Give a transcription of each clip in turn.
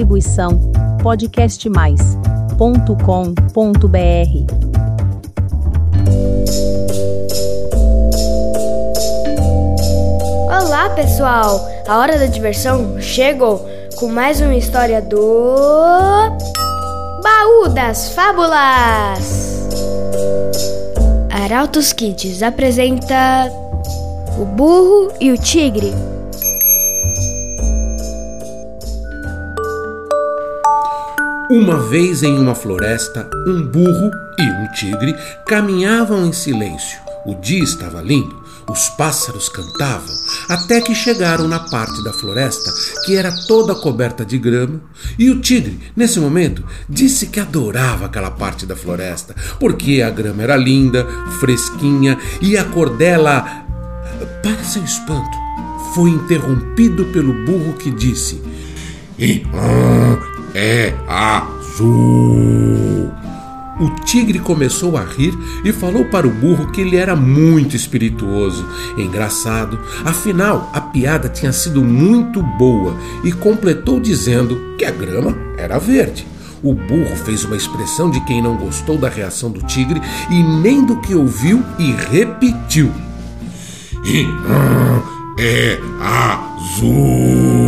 Distribuição podcastmais.com.br. Olá, pessoal! A hora da diversão chegou com mais uma história do Baú das Fábulas. Arautos Kids apresenta O Burro e o Tigre. Uma vez em uma floresta, um burro e um tigre caminhavam em silêncio. O dia estava lindo, os pássaros cantavam, até que chegaram na parte da floresta que era toda coberta de grama. E o tigre, nesse momento, disse que adorava aquela parte da floresta, porque a grama era linda, fresquinha e a cor dela. Para seu espanto, foi interrompido pelo burro que disse: É azul. O tigre começou a rir e falou para o burro que ele era muito espirituoso, engraçado, afinal a piada tinha sido muito boa e completou dizendo que a grama era verde. O burro fez uma expressão de quem não gostou da reação do tigre e nem do que ouviu e repetiu: É azul.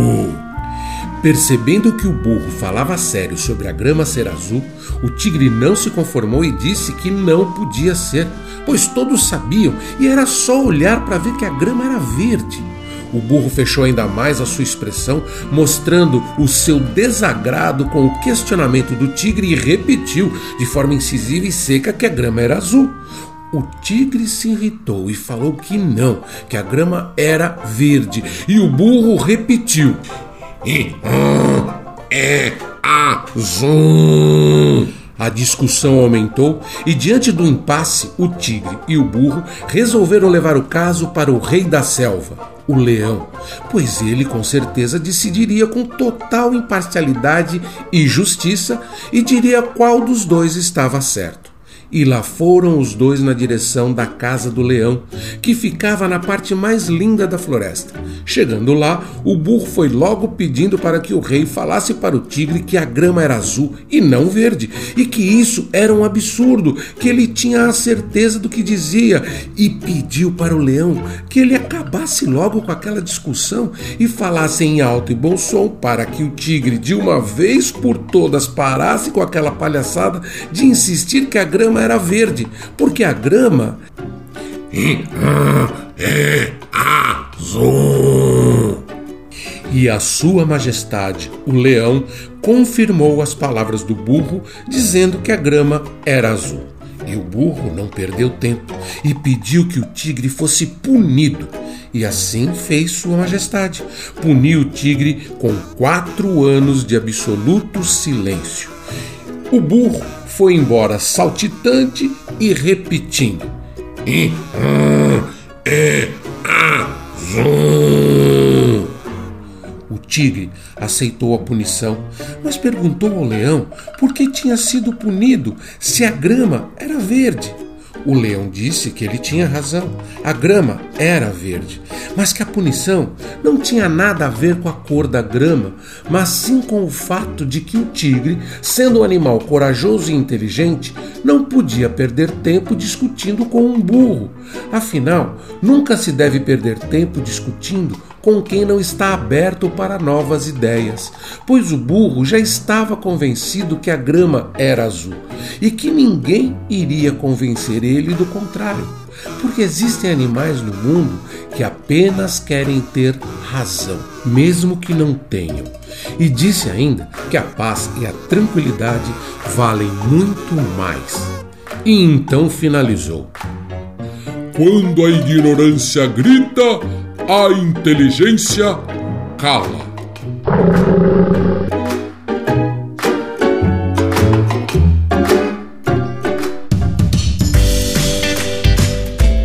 Percebendo que o burro falava sério sobre a grama ser azul, o tigre não se conformou e disse que não podia ser, pois todos sabiam e era só olhar para ver que a grama era verde. O burro fechou ainda mais a sua expressão, mostrando o seu desagrado com o questionamento do tigre e repetiu de forma incisiva e seca que a grama era azul. O tigre se irritou e falou que não, que a grama era verde, e o burro repetiu: é azul. A discussão aumentou e, diante do impasse, o tigre e o burro resolveram levar o caso para o rei da selva, o leão, pois ele com certeza decidiria com total imparcialidade e justiça e diria qual dos dois estava certo. E lá foram os dois na direção da casa do leão, que ficava na parte mais linda da floresta. Chegando lá, o burro foi logo pedindo para que o rei falasse para o tigre que a grama era azul e não verde, e que isso era um absurdo, que ele tinha a certeza do que dizia, e pediu para o leão que ele acabasse logo com aquela discussão e falasse em alto e bom som para que o tigre, de uma vez por todas, parasse com aquela palhaçada de insistir que a grama era verde, porque a grama é azul. E a Sua Majestade, o leão, confirmou as palavras do burro, dizendo que a grama era azul. E o burro não perdeu tempo e pediu que o tigre fosse punido. E assim fez Sua Majestade. Puniu o tigre com quatro anos de absoluto silêncio. O burro foi embora saltitante e repetindo: É azul. Tigre aceitou a punição, mas perguntou ao leão por que tinha sido punido se a grama era verde. O leão disse que ele tinha razão, a grama era verde, mas que a punição não tinha nada a ver com a cor da grama, mas sim com o fato de que o tigre, sendo um animal corajoso e inteligente, não podia perder tempo discutindo com um burro. Afinal, nunca se deve perder tempo discutindo com quem não está aberto para novas ideias, pois o burro já estava convencido que a grama era azul e que ninguém iria convencer ele do contrário, porque existem animais no mundo que apenas querem ter razão, mesmo que não tenham. E disse ainda que a paz e a tranquilidade valem muito mais. E então finalizou: Quando a ignorância grita, a inteligência cala.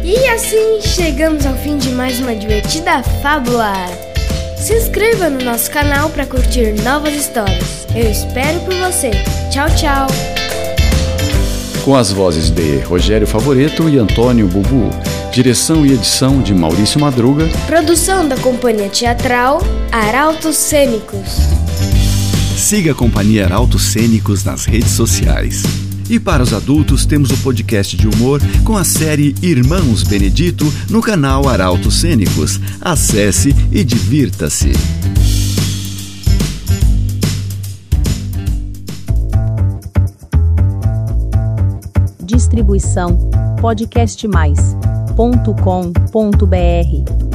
E assim chegamos ao fim de mais uma divertida fábula. Se inscreva no nosso canal para curtir novas histórias. Eu espero por você. Tchau, tchau. Com as vozes de Rogério Favoreto e Antônio Bubu. Direção e edição de Maurício Madruga. Produção da Companhia Teatral Arautos Cênicos. Siga a Companhia Arautos Cênicos nas redes sociais. E para os adultos, temos o podcast de humor com a série Irmãos Benedito no canal Arautos Cênicos. Acesse e divirta-se. Distribuição podcastmais.com.br